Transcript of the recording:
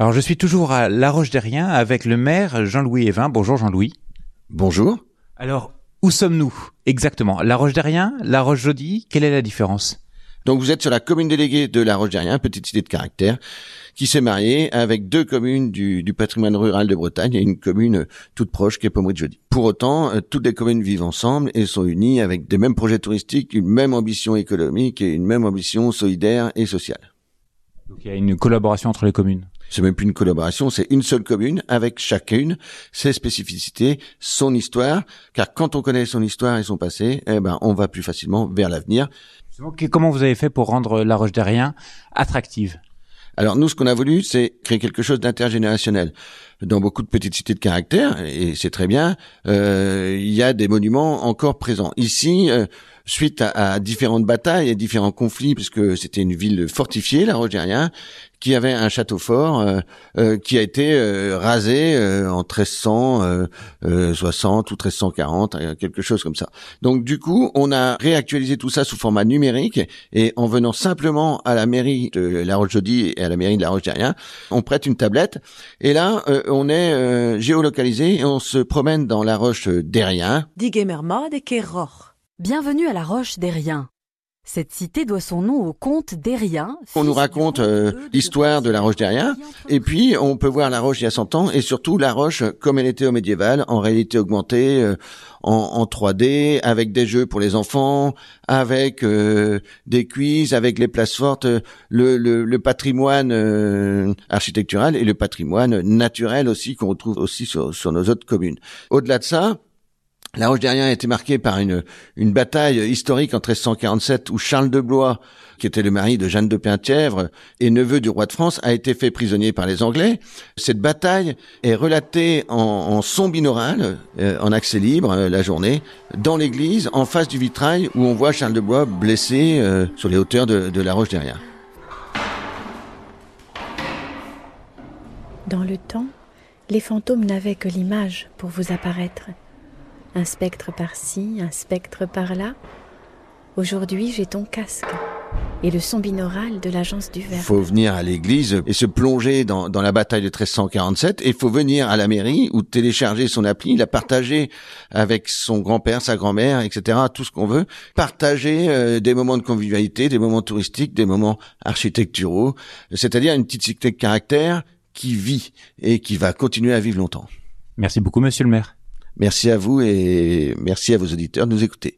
Alors je suis toujours à La Roche-Derrien avec le maire Jean-Louis Evin. Bonjour Jean-Louis. Bonjour. Alors où sommes-nous exactement? La Roche-Derrien, La Roche-Jaudy, quelle est la différence? Donc vous êtes sur la commune déléguée de La Roche-Derrien, petite cité de caractère, qui s'est mariée avec deux communes du, patrimoine rural de Bretagne et une commune toute proche qui est Pommery de. Pour autant, euh, toutes les communes vivent ensemble et sont unies avec des mêmes projets touristiques, une même ambition économique et une même ambition solidaire et sociale. Donc il y a une collaboration entre les communes? C'est même plus une collaboration, c'est une seule commune avec chacune ses spécificités, son histoire, car quand on connaît son histoire et son passé, eh ben, on va plus facilement vers l'avenir. Comment vous avez fait pour rendre La Roche Derrien attractive? Alors nous, ce qu'on a voulu, c'est créer quelque chose d'intergénérationnel. Dans beaucoup de petites cités de caractère, et c'est très bien, euh, il y a des monuments encore présents. Ici, euh, suite à, différentes batailles et différents conflits, puisque c'était une ville fortifiée, la roche qui avait un château fort euh, euh, qui a été euh, rasé en 1360 ou 1340, quelque chose comme ça. Donc du coup, on a réactualisé tout ça sous format numérique et en venant simplement à la mairie de La Roche-Jaudy et à la mairie de La roche on prête une tablette et là, on est géolocalisé et on se promène dans la roche d'Erien. Bienvenue à la Roche d'Erien. Cette cité doit son nom au comte d'Erien. On nous raconte euh, l'histoire de la Roche d'Erien, et puis on peut voir la Roche il y a 100 ans, et surtout la Roche comme elle était au médiéval, en réalité augmentée, euh, en, 3D, avec des jeux pour les enfants, avec euh, des quiz, avec les places fortes, le, le, patrimoine architectural et le patrimoine naturel aussi qu'on retrouve aussi sur, sur nos autres communes. Au-delà de ça, la Roche derrien a été marquée par une, bataille historique en 1347 où Charles de Blois, qui était le mari de Jeanne de Penthièvre et neveu du roi de France, a été fait prisonnier par les Anglais. Cette bataille est relatée en, son binaural, euh, en accès libre, euh, la journée, dans l'église, en face du vitrail où on voit Charles de Blois blessé euh, sur les hauteurs de, de la Roche derrien Dans le temps, les fantômes n'avaient que l'image pour vous apparaître un spectre par-ci, un spectre par-là. Aujourd'hui, j'ai ton casque et le son binaural de l'agence du verbe. Faut venir à l'église et se plonger dans, la bataille de 1347 et faut venir à la mairie ou télécharger son appli, la partager avec son grand-père, sa grand-mère, etc., tout ce qu'on veut. Partager euh, des moments de convivialité, des moments touristiques, des moments architecturaux, c'est-à-dire une petite cité de caractère qui vit et qui va continuer à vivre longtemps. Merci beaucoup, monsieur le maire. Merci à vous et merci à vos auditeurs de nous écouter.